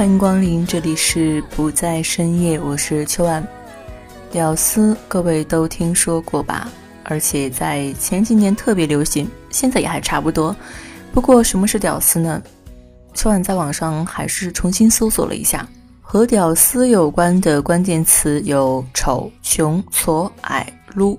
欢迎光临，这里是不在深夜，我是秋晚。屌丝，各位都听说过吧？而且在前几年特别流行，现在也还差不多。不过什么是屌丝呢？秋晚在网上还是重新搜索了一下，和屌丝有关的关键词有丑、穷、矬、矮、撸。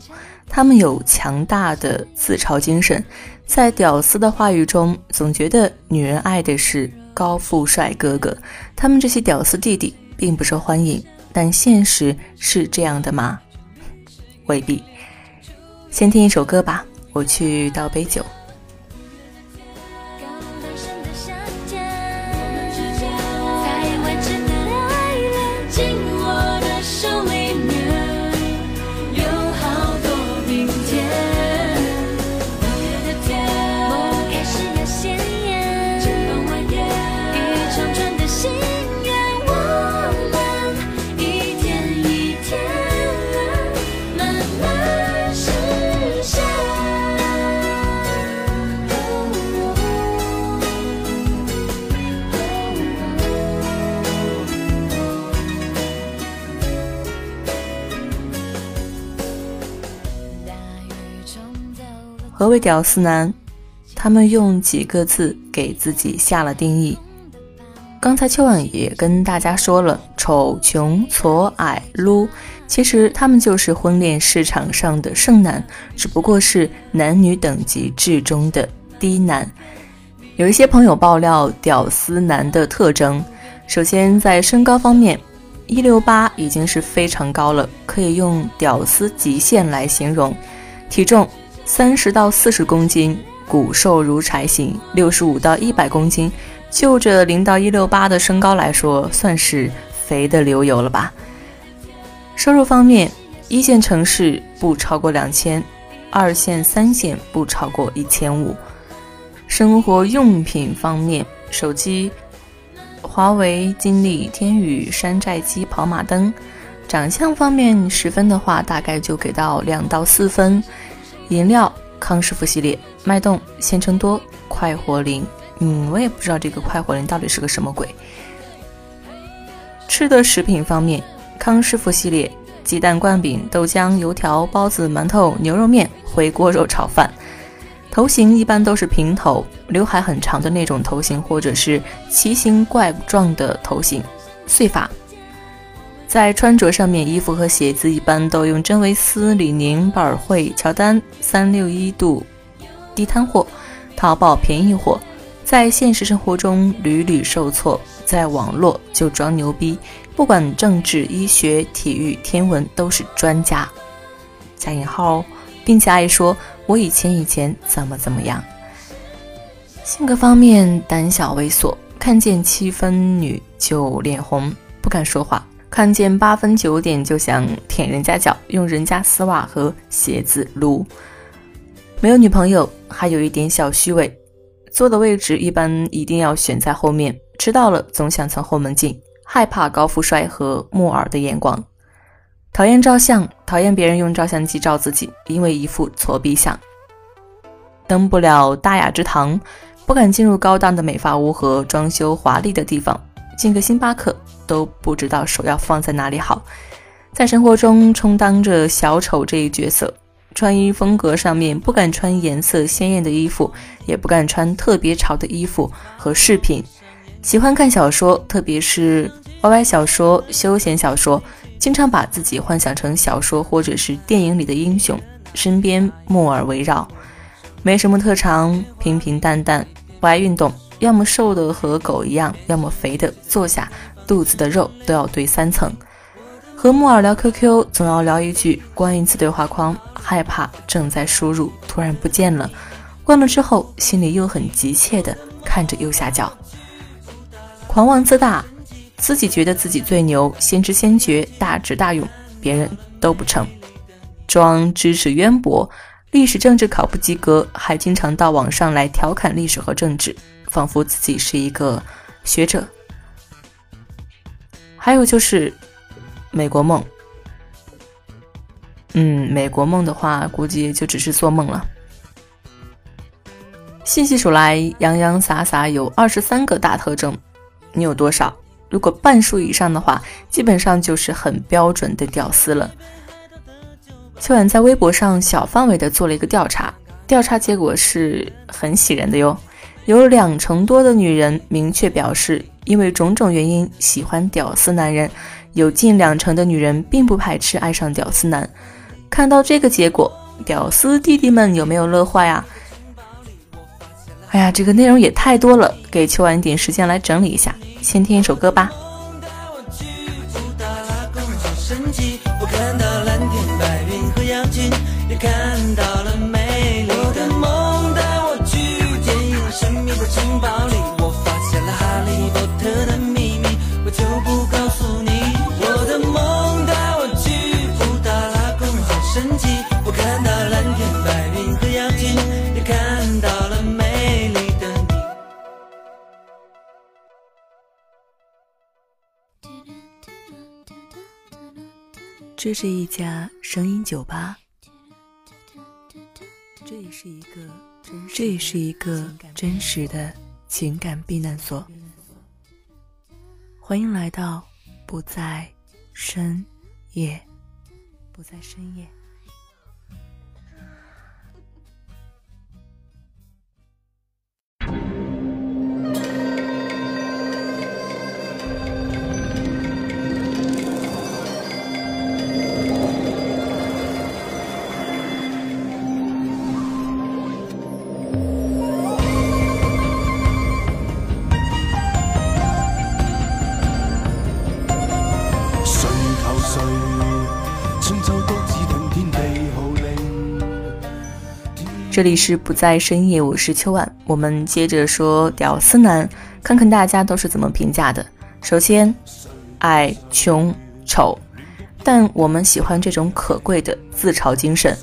他们有强大的自嘲精神，在屌丝的话语中，总觉得女人爱的是。高富帅哥哥，他们这些屌丝弟弟并不受欢迎，但现实是这样的吗？未必。先听一首歌吧，我去倒杯酒。何为屌丝男？他们用几个字给自己下了定义。刚才秋晚也跟大家说了，丑、穷、矬、矮、撸，其实他们就是婚恋市场上的剩男，只不过是男女等级制中的低男。有一些朋友爆料屌丝男的特征，首先在身高方面，一六八已经是非常高了，可以用屌丝极限来形容。体重。三十到四十公斤，骨瘦如柴型；六十五到一百公斤，就这零到一六八的身高来说，算是肥的流油了吧。收入方面，一线城市不超过两千，二线、三线不超过一千五。生活用品方面，手机，华为、金立、天宇、山寨机、跑马灯。长相方面，十分的话，大概就给到两到四分。饮料康师傅系列，脉动、鲜橙多、快活灵。嗯，我也不知道这个快活灵到底是个什么鬼。吃的食品方面，康师傅系列，鸡蛋灌饼、豆浆、油条、包子、馒头、牛肉面、回锅肉炒饭。头型一般都是平头，刘海很长的那种头型，或者是奇形怪状的头型，碎发。在穿着上面，衣服和鞋子一般都用真维斯、李宁、百尔惠、乔丹、三六一度地摊货，淘宝便宜货。在现实生活中屡屡受挫，在网络就装牛逼，不管政治、医学、体育、天文都是专家，加引号哦，并且爱说我以前以前怎么怎么样。性格方面胆小猥琐，看见七分女就脸红，不敢说话。看见八分九点就想舔人家脚，用人家丝袜和鞋子撸。没有女朋友，还有一点小虚伪。坐的位置一般一定要选在后面，迟到了总想从后门进，害怕高富帅和木耳的眼光。讨厌照相，讨厌别人用照相机照自己，因为一副挫逼相。登不了大雅之堂，不敢进入高档的美发屋和装修华丽的地方。进个星巴克都不知道手要放在哪里好，在生活中充当着小丑这一角色。穿衣风格上面不敢穿颜色鲜艳的衣服，也不敢穿特别潮的衣服和饰品。喜欢看小说，特别是 YY 小说、休闲小说，经常把自己幻想成小说或者是电影里的英雄，身边木耳围绕。没什么特长，平平淡淡，不爱运动。要么瘦的和狗一样，要么肥的坐下肚子的肉都要堆三层。和木耳聊 QQ，总要聊一句关一次对话框害怕，正在输入，突然不见了。关了之后，心里又很急切的看着右下角。狂妄自大，自己觉得自己最牛，先知先觉，大智大勇，别人都不成。装知识渊博，历史政治考不及格，还经常到网上来调侃历史和政治，仿佛自己是一个学者。还有就是美国梦。嗯，美国梦的话，估计就只是做梦了。细细数来，洋洋洒洒有二十三个大特征。你有多少？如果半数以上的话，基本上就是很标准的屌丝了。秋晚在微博上小范围的做了一个调查，调查结果是很喜人的哟。有两成多的女人明确表示，因为种种原因喜欢屌丝男人；有近两成的女人并不排斥爱上屌丝男。看到这个结果，屌丝弟弟们有没有乐坏啊？哎呀，这个内容也太多了，给秋晚一点时间来整理一下。先听一首歌吧。这个城堡里我发现了哈利波特的秘密我就不告诉你我的梦带我去布达拉宫好神奇我看到蓝天白云和羊群也看到了美丽的你。这是一家声音酒吧。这也是一个这也是一个真实的情感避难所。欢迎来到不在深夜，不在深夜。这里是不在深夜，我是秋晚。我们接着说屌丝男，看看大家都是怎么评价的。首先，矮、穷、丑，但我们喜欢这种可贵的自嘲精神。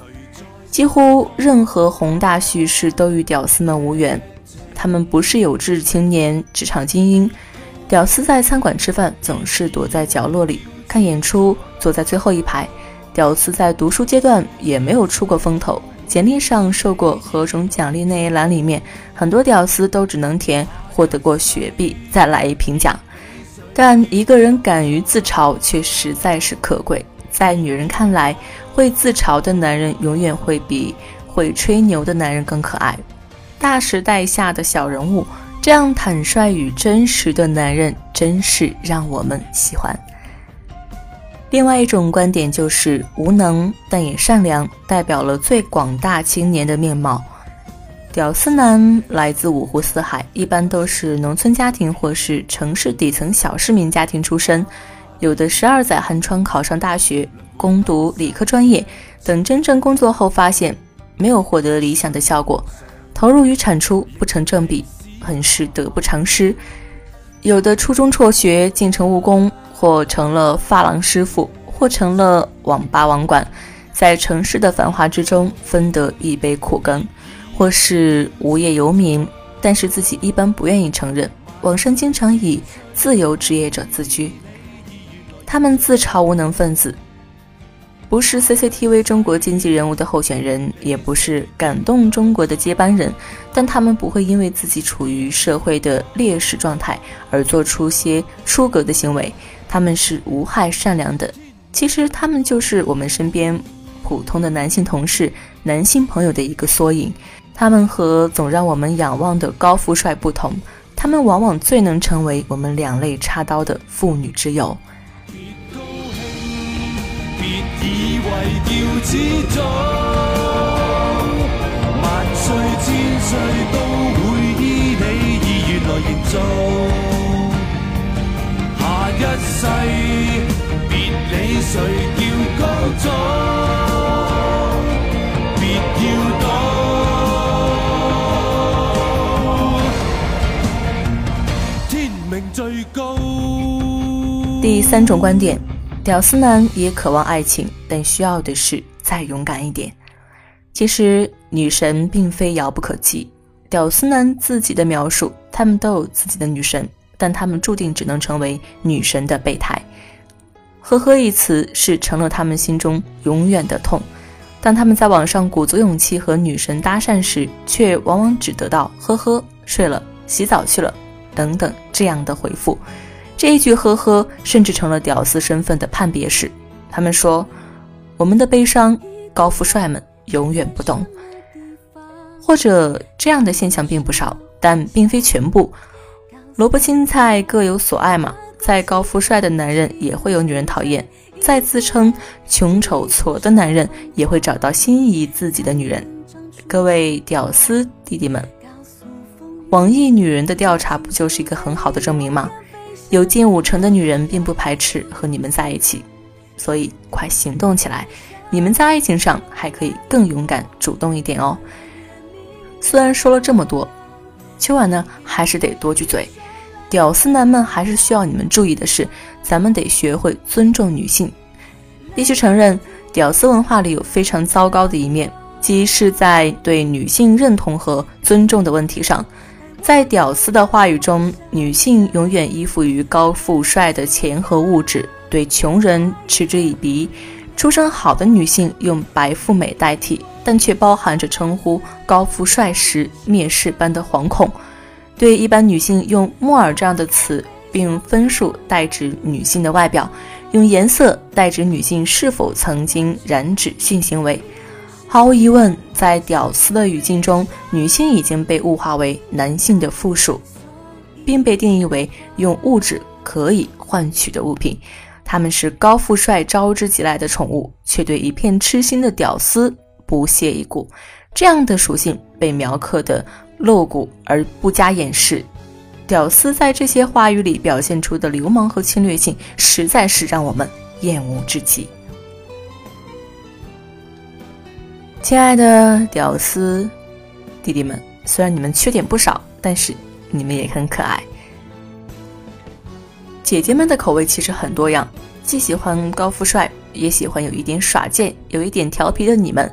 几乎任何宏大叙事都与屌丝们无缘。他们不是有志青年、职场精英。屌丝在餐馆吃饭，总是躲在角落里看演出，坐在最后一排。屌丝在读书阶段也没有出过风头。简历上受过何种奖励那一栏里面，很多屌丝都只能填获得过雪碧，再来一瓶奖。但一个人敢于自嘲，却实在是可贵。在女人看来，会自嘲的男人永远会比会吹牛的男人更可爱。大时代下的小人物，这样坦率与真实的男人，真是让我们喜欢。另外一种观点就是无能但也善良，代表了最广大青年的面貌。屌丝男来自五湖四海，一般都是农村家庭或是城市底层小市民家庭出身，有的十二载寒窗考上大学，攻读理科专业，等真正工作后发现没有获得理想的效果，投入与产出不成正比，很是得不偿失。有的初中辍学，进城务工。或成了发廊师傅，或成了网吧网管，在城市的繁华之中分得一杯苦羹；或是无业游民，但是自己一般不愿意承认。网上经常以自由职业者自居，他们自嘲无能分子。不是 CCTV 中国经济人物的候选人，也不是感动中国的接班人，但他们不会因为自己处于社会的劣势状态而做出些出格的行为。他们是无害善良的，其实他们就是我们身边普通的男性同事、男性朋友的一个缩影。他们和总让我们仰望的高富帅不同，他们往往最能成为我们两肋插刀的妇女之友。为叫始终，万岁千岁都会依你意愿来营造。一世别理谁叫高中别要躲天命最高第三种观点屌丝男也渴望爱情但需要的是再勇敢一点。其实女神并非遥不可及屌丝男自己的描述他们都有自己的女神。但他们注定只能成为女神的备胎。呵呵一词是成了他们心中永远的痛。当他们在网上鼓足勇气和女神搭讪时，却往往只得到“呵呵，睡了，洗澡去了”等等这样的回复。这一句“呵呵”甚至成了屌丝身份的判别式。他们说：“我们的悲伤，高富帅们永远不懂。”或者这样的现象并不少，但并非全部。萝卜青菜各有所爱嘛，再高富帅的男人也会有女人讨厌，再自称穷丑矬的男人也会找到心仪自己的女人。各位屌丝弟弟们，网易女人的调查不就是一个很好的证明吗？有近五成的女人并不排斥和你们在一起，所以快行动起来！你们在爱情上还可以更勇敢、主动一点哦。虽然说了这么多，秋晚呢还是得多句嘴。屌丝男们还是需要你们注意的是，咱们得学会尊重女性。必须承认，屌丝文化里有非常糟糕的一面，即是在对女性认同和尊重的问题上。在屌丝的话语中，女性永远依附于高富帅的钱和物质，对穷人嗤之以鼻。出身好的女性用白富美代替，但却包含着称呼高富帅时蔑视般的惶恐。对一般女性用木耳这样的词，并用分数代指女性的外表，用颜色代指女性是否曾经染指性行为。毫无疑问，在屌丝的语境中，女性已经被物化为男性的附属，并被定义为用物质可以换取的物品。他们是高富帅招之即来的宠物，却对一片痴心的屌丝不屑一顾。这样的属性被描刻的露骨而不加掩饰。屌丝在这些话语里表现出的流氓和侵略性，实在是让我们厌恶至极。亲爱的屌丝弟弟们，虽然你们缺点不少，但是你们也很可爱。姐姐们的口味其实很多样，既喜欢高富帅，也喜欢有一点耍贱、有一点调皮的你们。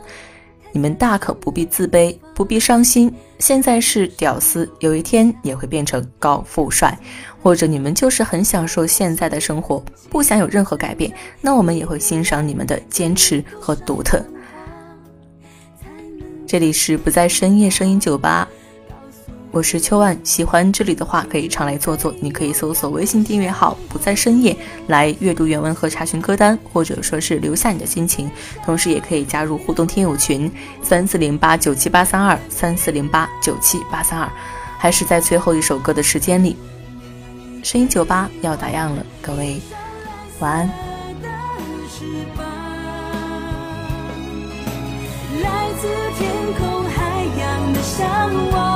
你们大可不必自卑，不必伤心。现在是屌丝，有一天也会变成高富帅，或者你们就是很享受现在的生活，不想有任何改变，那我们也会欣赏你们的坚持和独特。这里是不在深夜声音酒吧，我是秋万。喜欢这里的话，可以常来坐坐。你可以搜索微信订阅号“不在深夜”来阅读原文和查询歌单，或者说是留下你的心情。同时，也可以加入互动听友群三四零八九七八三二三四零八九七八三二。还是在最后一首歌的时间里，声音酒吧要打烊了，各位晚安。来自天空海洋的向往。